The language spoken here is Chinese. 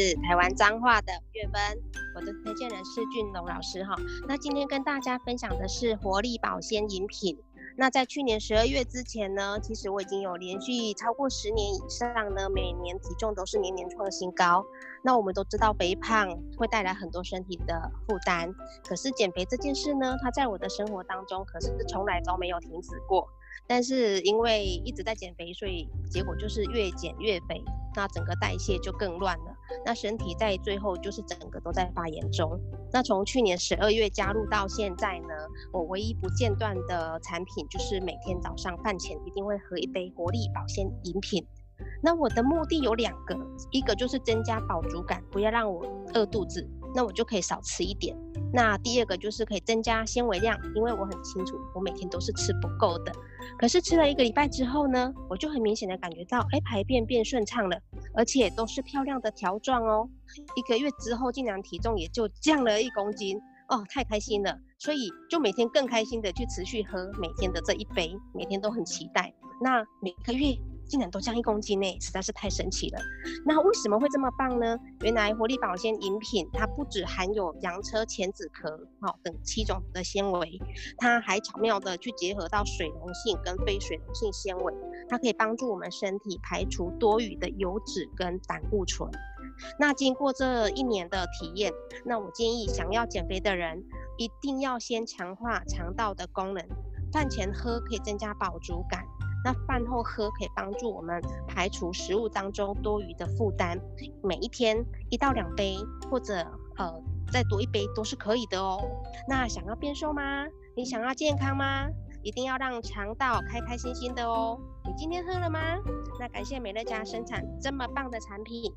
是台湾彰化的月芬，我的推荐人是俊龙老师哈。那今天跟大家分享的是活力保鲜饮品。那在去年十二月之前呢，其实我已经有连续超过十年以上呢，每年体重都是年年创新高。那我们都知道肥胖会带来很多身体的负担，可是减肥这件事呢，它在我的生活当中可是从来都没有停止过。但是因为一直在减肥，所以结果就是越减越肥，那整个代谢就更乱了。那身体在最后就是整个都在发炎中。那从去年十二月加入到现在呢，我唯一不间断的产品就是每天早上饭前一定会喝一杯活力保鲜饮品。那我的目的有两个，一个就是增加饱足感，不要让我饿肚子，那我就可以少吃一点。那第二个就是可以增加纤维量，因为我很清楚我每天都是吃不够的。可是吃了一个礼拜之后呢，我就很明显的感觉到，哎，排便变顺畅了，而且都是漂亮的条状哦。一个月之后，竟然体重也就降了一公斤哦，太开心了！所以就每天更开心的去持续喝每天的这一杯，每天都很期待。那每个月。竟然都降一公斤呢，实在是太神奇了。那为什么会这么棒呢？原来活力保鲜饮品它不只含有洋车前子壳好等七种的纤维，它还巧妙的去结合到水溶性跟非水溶性纤维，它可以帮助我们身体排除多余的油脂跟胆固醇。那经过这一年的体验，那我建议想要减肥的人一定要先强化肠道的功能，饭前喝可以增加饱足感。那饭后喝可以帮助我们排除食物当中多余的负担，每一天一到两杯，或者呃再多一杯都是可以的哦。那想要变瘦吗？你想要健康吗？一定要让肠道开开心心的哦。你今天喝了吗？那感谢美乐家生产这么棒的产品。